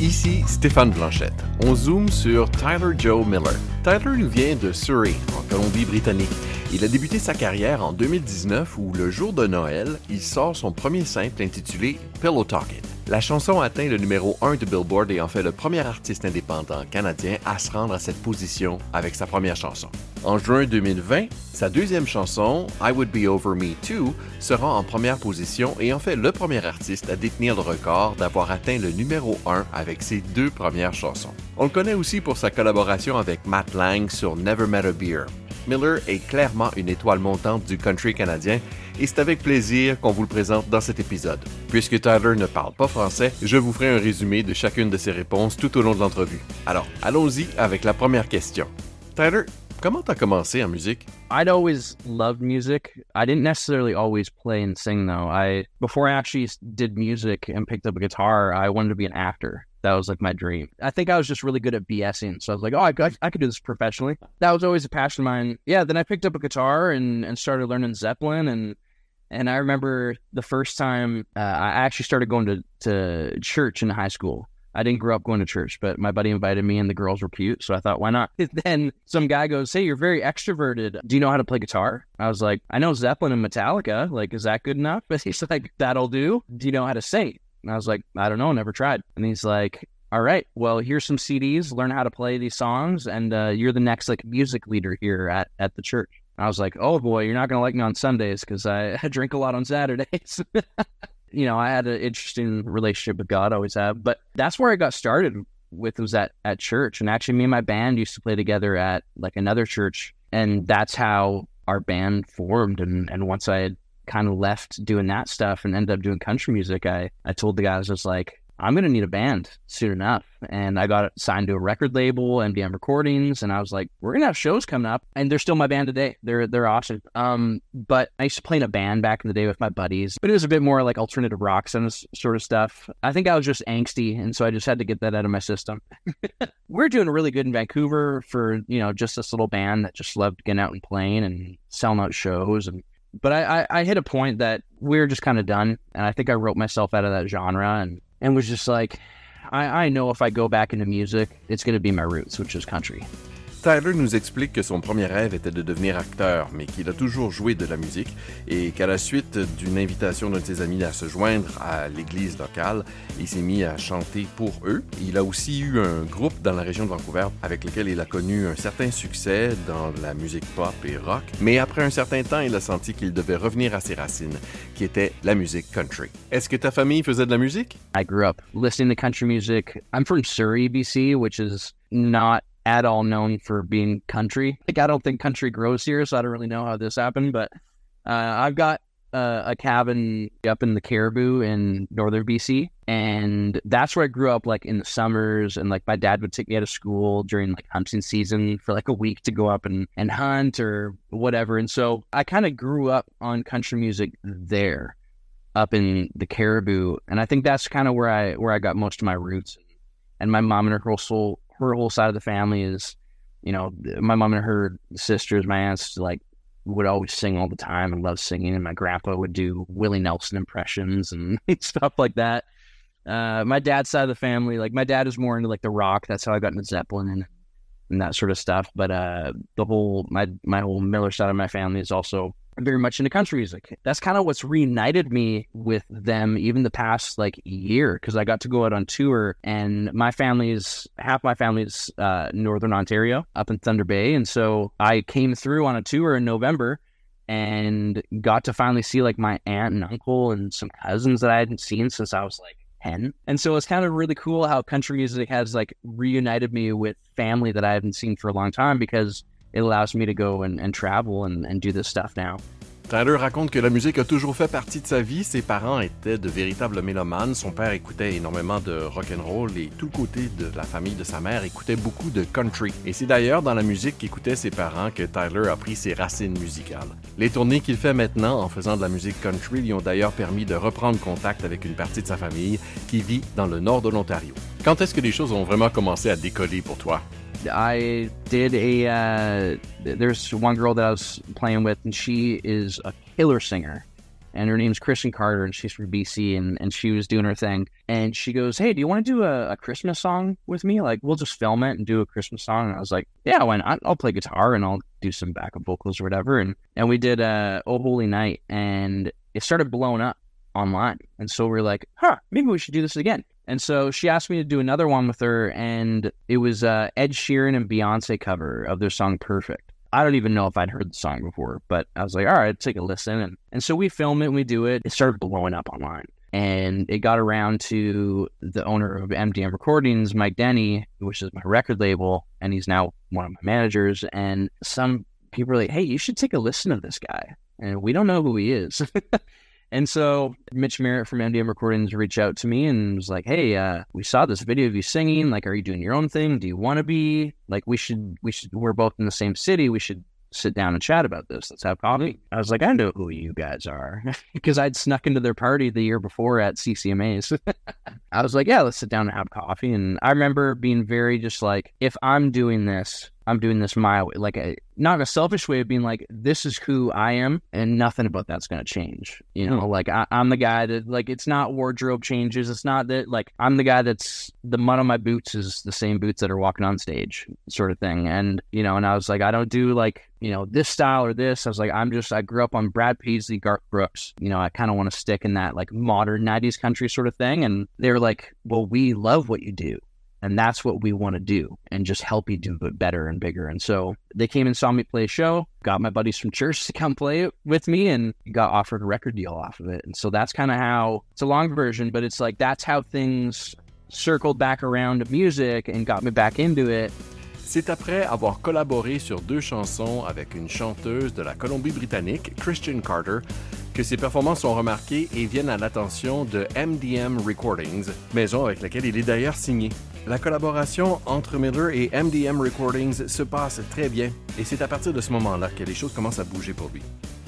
Ici Stéphane Blanchette. On zoome sur Tyler Joe Miller. Tyler nous vient de Surrey, en Colombie-Britannique. Il a débuté sa carrière en 2019 où, le jour de Noël, il sort son premier simple intitulé Pillow Talking. La chanson atteint le numéro 1 de Billboard et en fait le premier artiste indépendant canadien à se rendre à cette position avec sa première chanson. En juin 2020, sa deuxième chanson, I Would Be Over Me Too, sera en première position et en fait le premier artiste à détenir le record d'avoir atteint le numéro 1 avec ses deux premières chansons. On le connaît aussi pour sa collaboration avec Matt Lang sur Never Met a Beer. Miller est clairement une étoile montante du country canadien et c'est avec plaisir qu'on vous le présente dans cet épisode. Puisque Tyler ne parle pas français, je vous ferai un résumé de chacune de ses réponses tout au long de l'entrevue. Alors, allons-y avec la première question. Tyler, comment t'as commencé en musique? I'd always loved music. I didn't necessarily always play and sing though. I before I actually did music and picked up a guitar, I wanted to be an actor. That was like my dream. I think I was just really good at BSing. So I was like, oh, I, I, I could do this professionally. That was always a passion of mine. Yeah, then I picked up a guitar and, and started learning Zeppelin. And and I remember the first time uh, I actually started going to, to church in high school. I didn't grow up going to church, but my buddy invited me and the girls were cute. So I thought, why not? then some guy goes, Hey, you're very extroverted. Do you know how to play guitar? I was like, I know Zeppelin and Metallica. Like, is that good enough? But he's like, That'll do. Do you know how to sing? And I was like, I don't know, never tried. And he's like, all right, well, here's some CDs, learn how to play these songs, and uh, you're the next like music leader here at, at the church. I was like, oh boy, you're not going to like me on Sundays because I, I drink a lot on Saturdays. you know, I had an interesting relationship with God, always have, but that's where I got started with was at, at church. And actually, me and my band used to play together at like another church. And that's how our band formed. And, and once I had kind of left doing that stuff and ended up doing country music, I, I told the guys, I was like, I'm going to need a band soon enough. And I got signed to a record label, MDM Recordings, and I was like, we're going to have shows coming up. And they're still my band today. They're they're awesome. Um, but I used to play in a band back in the day with my buddies, but it was a bit more like alternative rock and sort of stuff. I think I was just angsty, and so I just had to get that out of my system. we're doing really good in Vancouver for, you know, just this little band that just loved getting out and playing and selling out shows and but I, I, I, hit a point that we were just kind of done and i think i wrote myself out of that genre and, and was just like I, I know if i go back into music it's going to be my roots which is country Tyler nous explique que son premier rêve était de devenir acteur, mais qu'il a toujours joué de la musique et qu'à la suite d'une invitation d'un de ses amis à se joindre à l'église locale, il s'est mis à chanter pour eux. Il a aussi eu un groupe dans la région de Vancouver avec lequel il a connu un certain succès dans la musique pop et rock, mais après un certain temps, il a senti qu'il devait revenir à ses racines, qui était la musique country. Est-ce que ta famille faisait de la musique? I grew up listening to country music. I'm from Surrey, BC, which is not at all known for being country. Like I don't think country grows here, so I don't really know how this happened. But uh, I've got uh, a cabin up in the Cariboo in northern BC, and that's where I grew up. Like in the summers, and like my dad would take me out of school during like hunting season for like a week to go up and and hunt or whatever. And so I kind of grew up on country music there, up in the Cariboo, and I think that's kind of where I where I got most of my roots. And my mom and her whole soul her whole side of the family is, you know, my mom and her sisters, my aunts, like would always sing all the time and love singing. And my grandpa would do Willie Nelson impressions and stuff like that. Uh, my dad's side of the family, like my dad is more into like the rock. That's how I got into Zeppelin and, and that sort of stuff. But uh, the whole my my whole Miller side of my family is also very much into country music. That's kind of what's reunited me with them even the past like year because I got to go out on tour and my family's half my family's uh, Northern Ontario up in Thunder Bay, and so I came through on a tour in November and got to finally see like my aunt and uncle and some cousins that I hadn't seen since I was like 10. And so it's kind of really cool how country music has like reunited me with family that I haven't seen for a long time because it allows me to go and, travel and, and do this stuff now. Tyler raconte que la musique a toujours fait partie de sa vie. Ses parents étaient de véritables mélomanes. Son père écoutait énormément de rock and roll et tout le côté de la famille de sa mère écoutait beaucoup de country. Et c'est d'ailleurs dans la musique qu'écoutaient ses parents que Tyler a pris ses racines musicales. Les tournées qu'il fait maintenant en faisant de la musique country lui ont d'ailleurs permis de reprendre contact avec une partie de sa famille qui vit dans le nord de l'Ontario. Quand est-ce que les choses ont vraiment commencé à décoller pour toi? I did a. Uh, there's one girl that I was playing with, and she is a killer singer, and her name's Christian Carter, and she's from BC, and, and she was doing her thing. And she goes, Hey, do you want to do a, a Christmas song with me? Like, we'll just film it and do a Christmas song. And I was like, Yeah, why not? I'll play guitar and I'll do some backup vocals or whatever. And and we did uh, Oh Holy Night, and it started blowing up online. And so we are like, Huh, maybe we should do this again. And so she asked me to do another one with her, and it was uh, Ed Sheeran and Beyonce cover of their song Perfect. I don't even know if I'd heard the song before, but I was like, all right, take a listen. And, and so we film it and we do it. It started blowing up online. And it got around to the owner of MDM Recordings, Mike Denney, which is my record label, and he's now one of my managers. And some people are like, hey, you should take a listen to this guy. And we don't know who he is. And so Mitch Merritt from MDM Recordings reached out to me and was like, "Hey, uh, we saw this video of you singing. Like, are you doing your own thing? Do you want to be? Like, we should, we should. We're both in the same city. We should sit down and chat about this. Let's have coffee." I was like, "I know who you guys are," because I'd snuck into their party the year before at CCMA's. I was like, "Yeah, let's sit down and have coffee." And I remember being very just like, "If I'm doing this, I'm doing this my way, like a not a selfish way of being like, this is who I am, and nothing about that's gonna change. You know, hmm. like I, am the guy that like it's not wardrobe changes. It's not that like I'm the guy that's the mud on my boots is the same boots that are walking on stage, sort of thing. And you know, and I was like, I don't do like you know this style or this. I was like, I'm just I grew up on Brad Paisley, Garth Brooks. You know, I kind of want to stick in that like modern '90s country sort of thing. And they were like, well, we love what you do and that's what we want to do and just help you do it better and bigger. And so they came and saw me play a show, got my buddies from church to come play it with me, and got offered a record deal off of it. And so that's kind of how it's a long version, but it's like that's how things circled back around to music and got me back into it. C'est après avoir collaboré sur deux chansons avec une chanteuse de la Colombie-Britannique, Christian Carter, que ses performances sont remarquées et viennent à l'attention de MDM Recordings, maison avec laquelle il est d'ailleurs signé. La collaboration entre Miller et MDM Recordings se passe très bien et c'est à partir de ce moment-là que les choses commencent à bouger pour lui.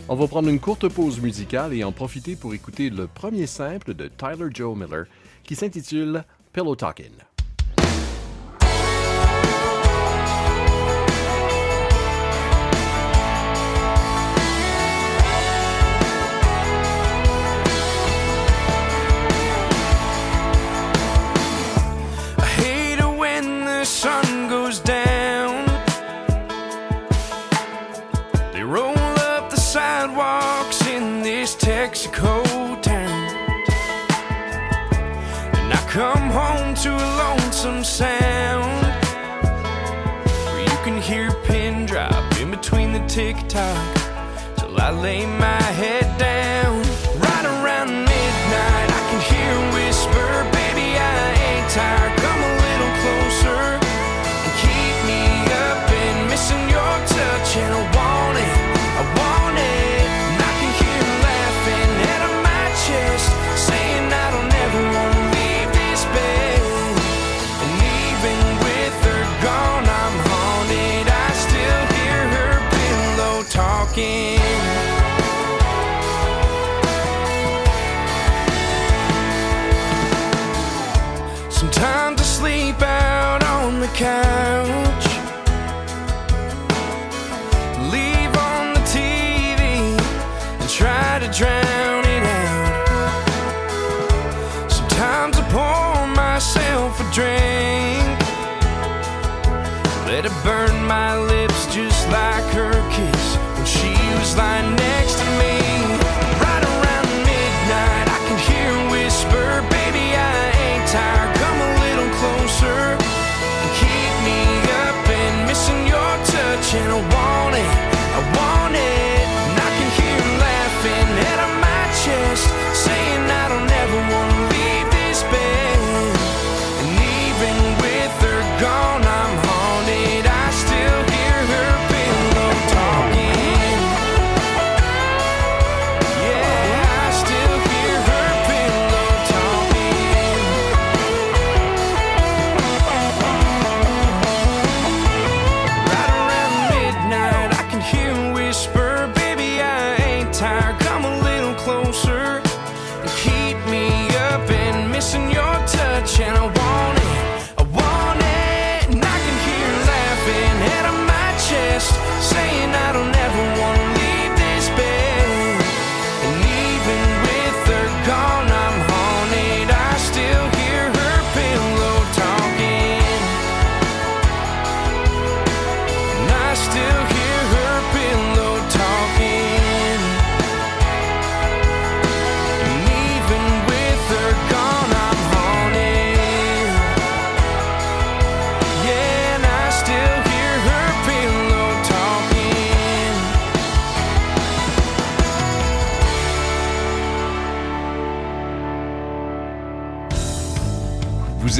On va prendre une courte pause musicale et en profiter pour écouter le premier simple de Tyler Joe Miller qui s'intitule Pillow Talkin'.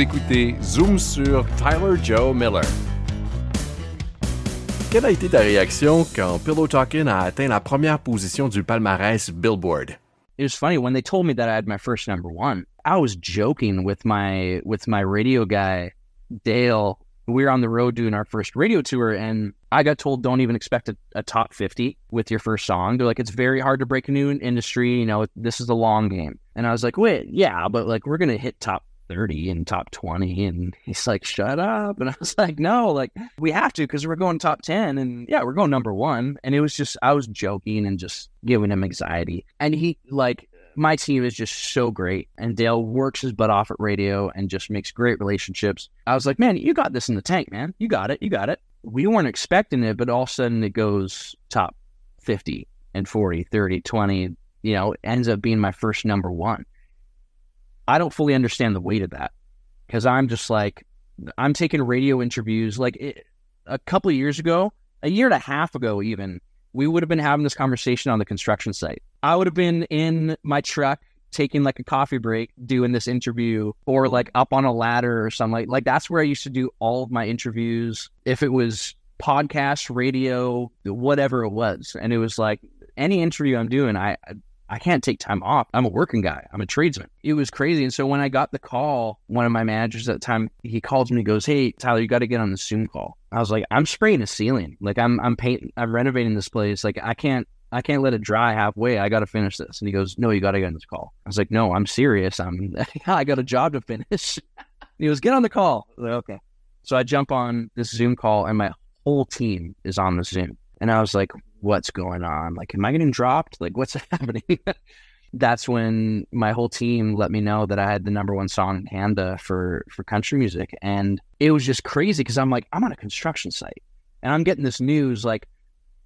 Écoutez Zoom sur Tyler Joe Miller. Quelle a été ta réaction quand Pillow Talking a atteint la première position du palmarès Billboard? It was funny when they told me that I had my first number one. I was joking with my with my radio guy Dale. We were on the road doing our first radio tour, and I got told don't even expect a, a top fifty with your first song. They're like, it's very hard to break a new industry. You know, this is a long game. And I was like, wait, yeah, but like we're gonna hit top 30 and top 20 and he's like shut up. And i was like no like we have to because we're going top 10 and yeah we're going number one. And it was just i was joking and just giving him anxiety. And he like my team is just so great and dale works his butt off at radio and just makes great relationships. I was like man you got this in the tank man. You got it. You got it. We weren't expecting it but all of a sudden it goes top 50 and 40 30 20 you know ends up being my first number one I don't fully understand the weight of that because I'm just like, I'm taking radio interviews. Like it, a couple years ago, a year and a half ago, even, we would have been having this conversation on the construction site. I would have been in my truck taking like a coffee break doing this interview or like up on a ladder or something like like that's where I used to do all of my interviews if it was podcast radio whatever it was and it was like any interview I'm doing I I can't take time off. I'm a working guy. I'm a tradesman. It was crazy. And so when I got the call, one of my managers at the time, he calls me, goes, Hey, Tyler, you got to get on the Zoom call. I was like, I'm spraying a ceiling. Like I'm, I'm painting, I'm renovating this place. Like I can't, I can't let it dry halfway. I got to finish this. And he goes, No, you got to get on this call. I was like, No, I'm serious. I'm, I got a job to finish. he goes, Get on the call. Like, okay. So I jump on this Zoom call and my whole team is on the Zoom. And I was like, what's going on? Like, am I getting dropped? Like, what's happening? That's when my whole team let me know that I had the number one song in Canada for for country music, and it was just crazy because I'm like, I'm on a construction site, and I'm getting this news like,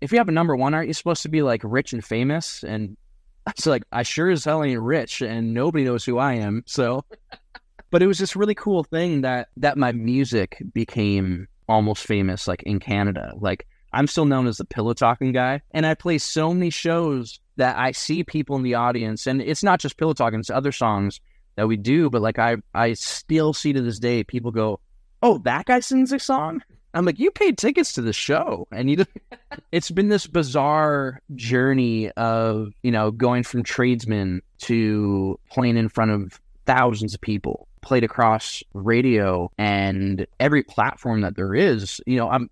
if you have a number one, aren't you supposed to be like rich and famous? And it's like, I sure as hell ain't rich, and nobody knows who I am. So, but it was this really cool thing that that my music became almost famous, like in Canada, like I'm still known as the pillow talking guy. And I play so many shows that I see people in the audience, and it's not just pillow talking, it's other songs that we do, but like I I still see to this day people go, Oh, that guy sings a song? I'm like, you paid tickets to the show, and you. it's been this bizarre journey of you know going from tradesman to playing in front of thousands of people, played across radio and every platform that there is. You know, I'm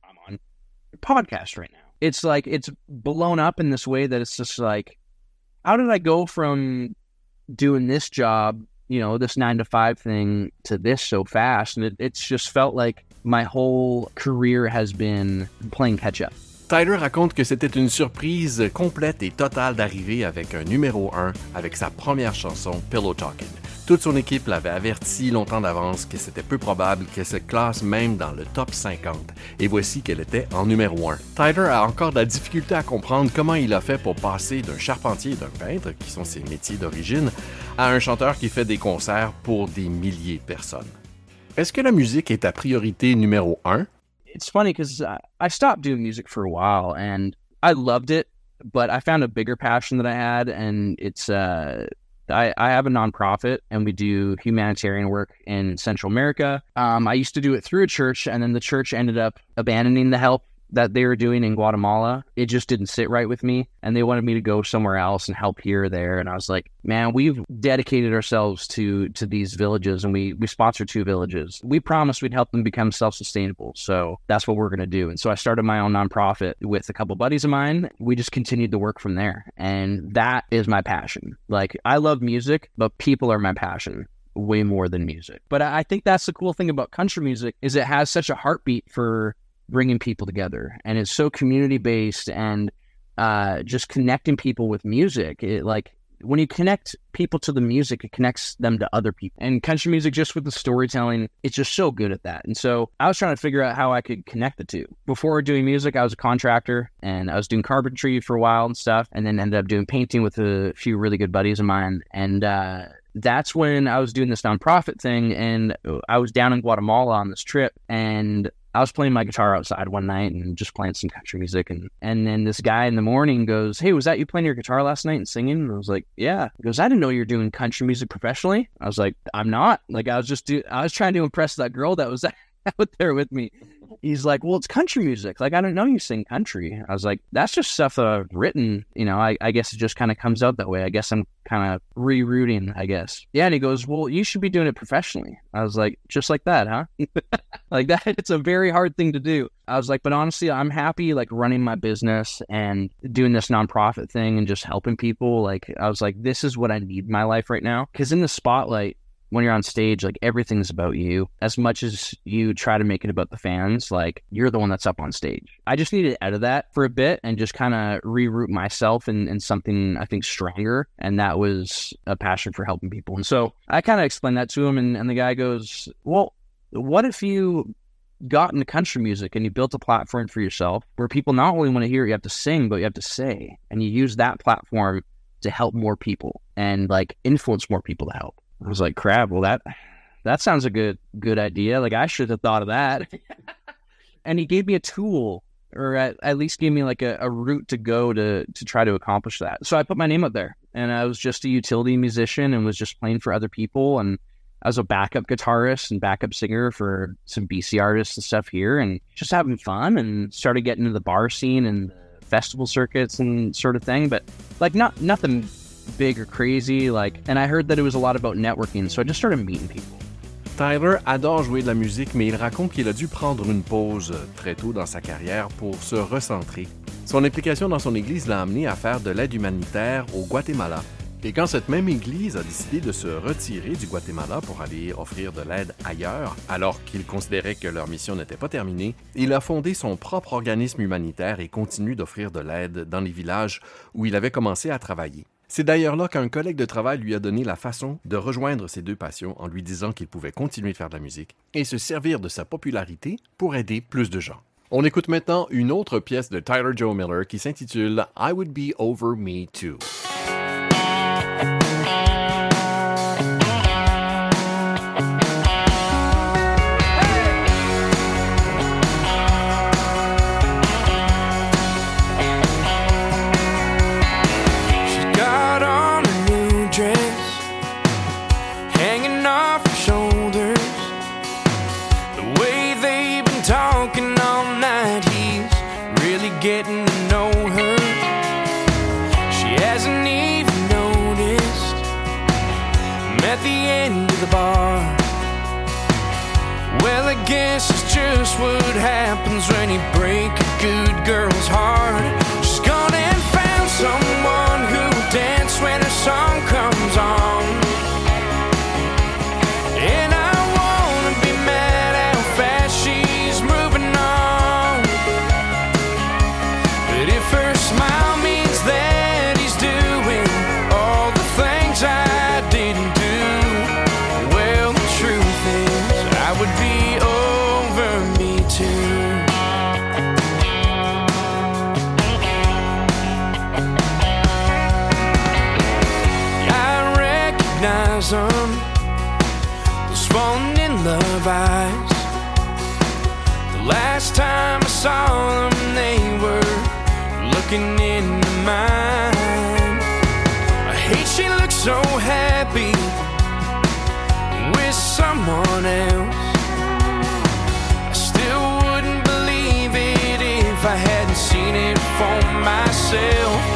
podcast right now. It's like it's blown up in this way that it's just like, how did I go from doing this job, you know, this nine to five thing to this so fast? And it, it's just felt like my whole career has been playing catch up. Tyler raconte que c'était une surprise complète et totale d'arriver avec un numéro 1 avec sa première chanson Pillow Talking. Toute son équipe l'avait averti longtemps d'avance que c'était peu probable qu'elle se classe même dans le top 50, et voici qu'elle était en numéro 1. Tyler a encore de la difficulté à comprendre comment il a fait pour passer d'un charpentier et d'un peintre, qui sont ses métiers d'origine, à un chanteur qui fait des concerts pour des milliers de personnes. Est-ce que la musique est ta priorité numéro 1? It's funny because I stopped doing music for a while and I loved it, but I found a bigger passion that I had, and it's uh, I, I have a nonprofit and we do humanitarian work in Central America. Um, I used to do it through a church, and then the church ended up abandoning the help that they were doing in Guatemala. It just didn't sit right with me. And they wanted me to go somewhere else and help here or there. And I was like, man, we've dedicated ourselves to to these villages and we we sponsor two villages. We promised we'd help them become self-sustainable. So that's what we're gonna do. And so I started my own nonprofit with a couple buddies of mine. We just continued to work from there. And that is my passion. Like I love music, but people are my passion way more than music. But I think that's the cool thing about country music is it has such a heartbeat for bringing people together. And it's so community based and uh, just connecting people with music. It, like when you connect people to the music it connects them to other people. And country music just with the storytelling it's just so good at that. And so i was trying to figure out how i could connect the two. Before doing music i was a contractor and i was doing carpentry for a while and stuff and then ended up doing painting with a few really good buddies of mine. And uh, that's when I was doing this nonprofit thing, and I was down in Guatemala on this trip, and I was playing my guitar outside one night and just playing some country music. And, and then this guy in the morning goes, Hey, was that you playing your guitar last night and singing? And I was like, Yeah. He goes, I didn't know you were doing country music professionally. I was like, I'm not. Like, I was just, do- I was trying to impress that girl that was out there with me. He's like, Well, it's country music. Like, I don't know you sing country. I was like, That's just stuff that I've written. You know, I, I guess it just kind of comes out that way. I guess I'm kind of rerouting, I guess. Yeah. And he goes, Well, you should be doing it professionally. I was like, Just like that, huh? like that, it's a very hard thing to do. I was like, But honestly, I'm happy like running my business and doing this nonprofit thing and just helping people. Like, I was like, This is what I need in my life right now. Cause in the spotlight, when you're on stage, like everything's about you. As much as you try to make it about the fans, like you're the one that's up on stage. I just needed out of that for a bit and just kind of reroute myself in, in something I think stronger. And that was a passion for helping people. And so I kind of explained that to him, and, and the guy goes, Well, what if you got into country music and you built a platform for yourself where people not only want to hear you have to sing, but you have to say, and you use that platform to help more people and like influence more people to help. I was like, crap, well that that sounds a good good idea. Like I should have thought of that. and he gave me a tool or at, at least gave me like a, a route to go to to try to accomplish that. So I put my name up there and I was just a utility musician and was just playing for other people and I was a backup guitarist and backup singer for some BC artists and stuff here and just having fun and started getting into the bar scene and festival circuits and sort of thing. But like not nothing big or crazy. Like, and I heard that it was a lot about networking, so I just started meeting people. Tyler adore jouer de la musique, mais il raconte qu'il a dû prendre une pause très tôt dans sa carrière pour se recentrer. Son implication dans son église l'a amené à faire de l'aide humanitaire au Guatemala. Et quand cette même église a décidé de se retirer du Guatemala pour aller offrir de l'aide ailleurs, alors qu'il considérait que leur mission n'était pas terminée, il a fondé son propre organisme humanitaire et continue d'offrir de l'aide dans les villages où il avait commencé à travailler. C'est d'ailleurs là qu'un collègue de travail lui a donné la façon de rejoindre ses deux passions en lui disant qu'il pouvait continuer de faire de la musique et se servir de sa popularité pour aider plus de gens. On écoute maintenant une autre pièce de Tyler Joe Miller qui s'intitule I Would Be Over Me Too. What happens when you break a good girl's heart. Someone else. I still wouldn't believe it if I hadn't seen it for myself.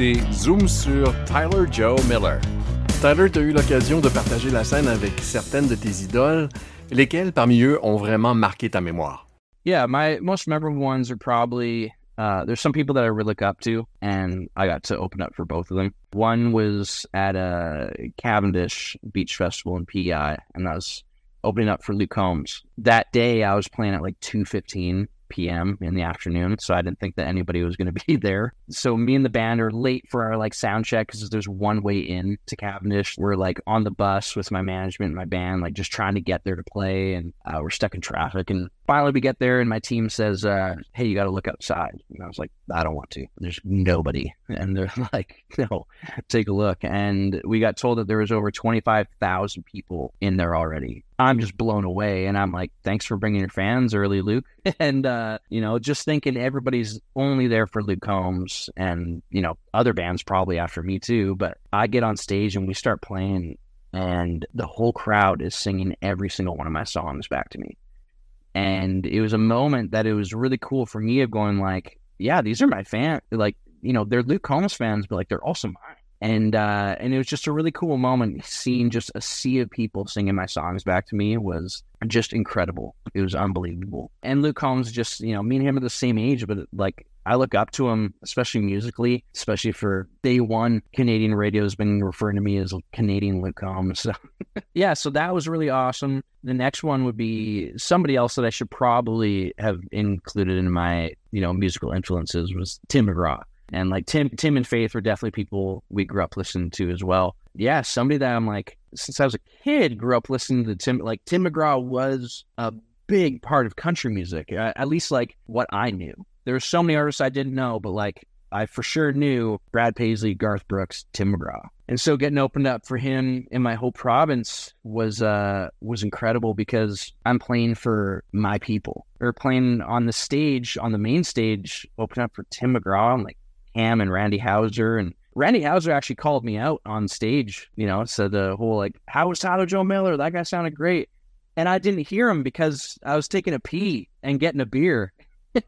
Vous écoutez Zoom sur Tyler Joe Miller. Tyler, tu as eu l'occasion de partager la scène avec certaines de tes idoles. Lesquelles parmi eux ont vraiment marqué ta mémoire? Yeah, my most memorable ones are probably uh, there's some people that I really look up to, and I got to open up for both of them. One was at a Cavendish Beach Festival in PEI, and I was opening up for Luke Combs. That day, I was playing at like two fifteen p.m. in the afternoon, so I didn't think that anybody was going to be there. So me and the band are late for our like sound check because there's one way in to Cavendish. We're like on the bus with my management and my band, like just trying to get there to play, and uh, we're stuck in traffic. And finally, we get there, and my team says, uh, "Hey, you got to look outside." And I was like, "I don't want to. There's nobody." And they're like, "No, take a look." And we got told that there was over twenty five thousand people in there already. I'm just blown away, and I'm like, "Thanks for bringing your fans early, Luke." and uh, you know, just thinking everybody's only there for Luke Combs, and you know, other bands probably after me too. But I get on stage and we start playing, and the whole crowd is singing every single one of my songs back to me and it was a moment that it was really cool for me of going like yeah these are my fans like you know they're luke combs fans but like they're also mine and uh and it was just a really cool moment seeing just a sea of people singing my songs back to me was just incredible it was unbelievable and luke combs just you know me and him are the same age but like I look up to him, especially musically, especially for day one. Canadian radio has been referring to me as Canadian Luke Combs. So, yeah, so that was really awesome. The next one would be somebody else that I should probably have included in my, you know, musical influences was Tim McGraw. And like Tim, Tim and Faith were definitely people we grew up listening to as well. Yeah, somebody that I'm like, since I was a kid, grew up listening to Tim. Like Tim McGraw was a big part of country music, at least like what I knew there were so many artists I didn't know, but like I for sure knew Brad Paisley, Garth Brooks, Tim McGraw. And so getting opened up for him in my whole province was uh was incredible because I'm playing for my people. Or playing on the stage, on the main stage, open up for Tim McGraw I'm like Cam and Randy Houser and Randy Houser actually called me out on stage, you know, said the whole like, How was Tyler Joe Miller? That guy sounded great. And I didn't hear him because I was taking a pee and getting a beer.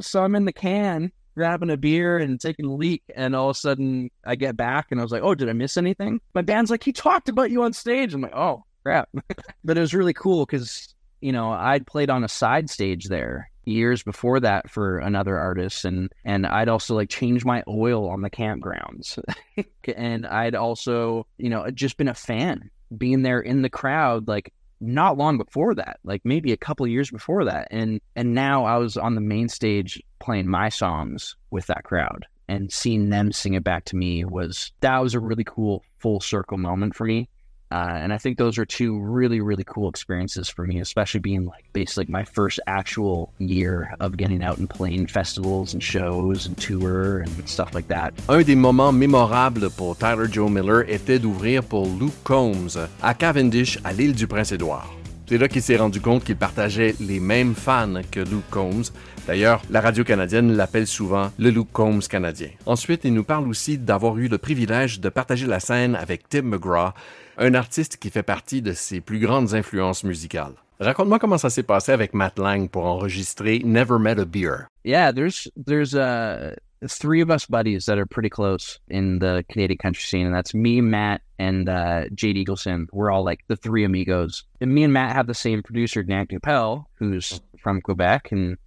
So I'm in the can grabbing a beer and taking a leak, and all of a sudden I get back and I was like, "Oh, did I miss anything?" My band's like, "He talked about you on stage." I'm like, "Oh, crap!" but it was really cool because you know I'd played on a side stage there years before that for another artist, and and I'd also like changed my oil on the campgrounds, and I'd also you know just been a fan being there in the crowd like not long before that, like maybe a couple years before that. And and now I was on the main stage playing my songs with that crowd and seeing them sing it back to me was that was a really cool full circle moment for me. Uh, and I think those are two really, really cool experiences for me, especially being like basically my first actual year of getting out and playing festivals and shows and tour and stuff like that. Un des moments mémorables pour Tyler Joe Miller était d'ouvrir pour Luke Combs à Cavendish à l'île du Prince-Édouard. C'est là qu'il s'est rendu compte qu'il partageait les mêmes fans que Luke Combs. D'ailleurs, la radio canadienne l'appelle souvent le Luke Combs canadien. Ensuite, il nous parle aussi d'avoir eu le privilège de partager la scène avec Tim McGraw, un artiste qui fait partie de ses plus grandes influences musicales. Raconte-moi comment ça s'est passé avec Matt Lang pour enregistrer Never Met a Beer. Yeah, there's there's uh three of us buddies that are pretty close in the Canadian country scene, and that's me, Matt, and uh, Jade Eagleson. We're all like the three amigos. And me and Matt have the same producer, Dan Capel, who's from Quebec, and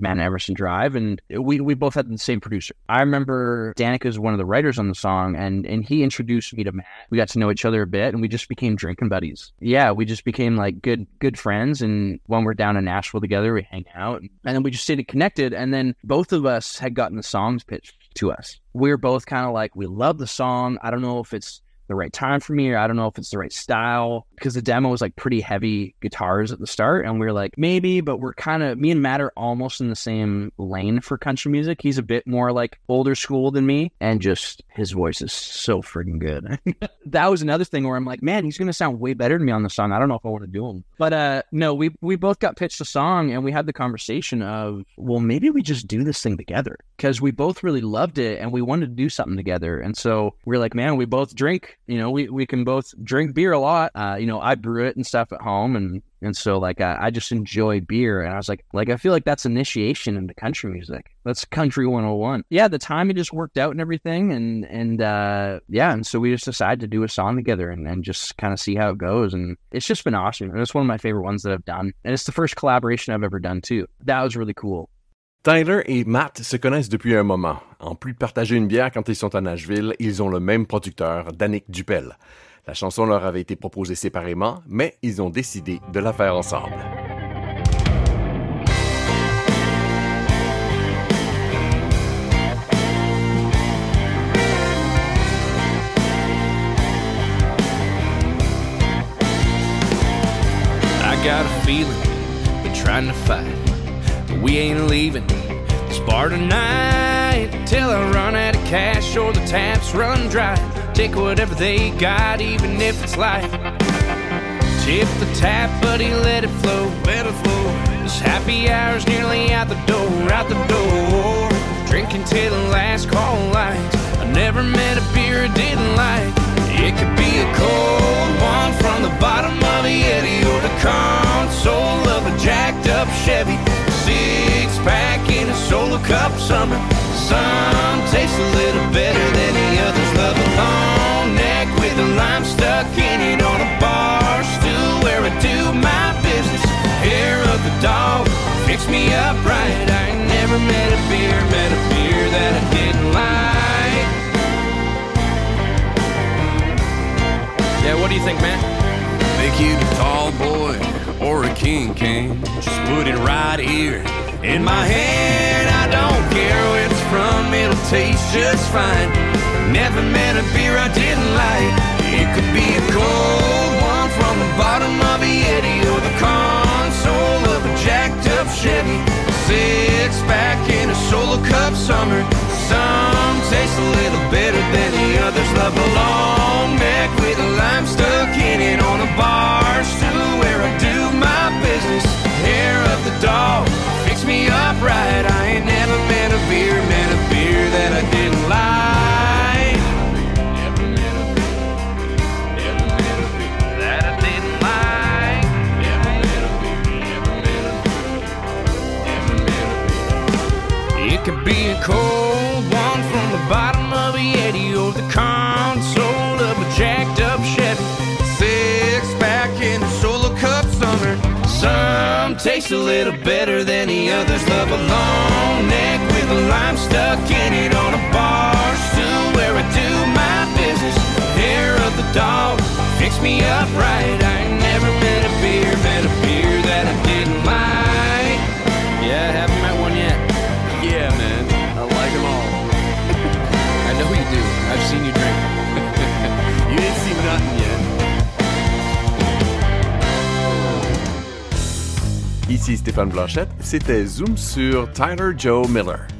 Mount Emerson Drive, and we we both had the same producer. I remember Danick is one of the writers on the song, and and he introduced me to Matt. We got to know each other a bit, and we just became drinking buddies. Yeah, we just became like good good friends. And when we're down in Nashville together, we hang out, and then we just stayed connected. And then both of us had gotten the songs pitched to us. We're both kind of like, we love the song. I don't know if it's the right time for me or I don't know if it's the right style because the demo was like pretty heavy guitars at the start and we are like maybe but we're kind of me and Matt are almost in the same lane for country music. He's a bit more like older school than me and just his voice is so freaking good. That was another thing where I'm like man he's gonna sound way better than me on the song. I don't know if I want to do him. But uh no we we both got pitched a song and we had the conversation of well maybe we just do this thing together. Because we both really loved it and we wanted to do something together and so we we're like man we both drink you know we, we can both drink beer a lot uh, you know, I brew it and stuff at home, and and so like I, I just enjoy beer, and I was like, like I feel like that's initiation into country music. That's country 101. Yeah, the time it just worked out and everything, and and uh, yeah, and so we just decided to do a song together and, and just kind of see how it goes, and it's just been awesome. And it's one of my favorite ones that I've done, and it's the first collaboration I've ever done too. That was really cool. Tyler et Matt se connaissent depuis un moment. En plus de partager une bière quand ils sont à Nashville, ils ont le même producteur, Danick Dupelle. La chanson leur avait été proposée séparément, mais ils ont décidé de la faire ensemble. I got a feeling, been trying to fight, but we ain't leaving this bar tonight till I run out of cash or the taps run dry. Take whatever they got, even if it's life. Tip the tap, buddy, let it flow, let it flow. This happy hour's nearly out the door, out the door. Drinking till the last call lights. I never met a beer I didn't like. It could be a cold one from the bottom of the Yeti or the console of a jacked up Chevy. Six pack in a solo cup summer. Some taste a little better than the others. Love a long neck with a lime stuck in it on a bar stool where I do my business. Hair of the dog fix me up right. I ain't never met a beer, met a beer that I didn't like. Yeah, what do you think, man? Make you a tall boy or a king king. Just put it right here in my hand. I don't care where it's from, it'll taste just fine. Never met a beer I didn't like. It could be a cold one from the bottom of a Yeti or the console of a jacked up Chevy. Six pack in a solo cup summer. Some taste a little better than the others. Love a long neck with a lime stuck in it on a bar stool where I do my business. Me up right. I ain't never met a beer, met a beer that I didn't Some taste a little better than the others. Love a long neck with a lime stuck in it on a bar stool where I do my business. Hair of the dog fix me up right. I ain't never met a beer, met a beer that I didn't Ici Stéphane Blanchette, c'était Zoom sur Tyler Joe Miller.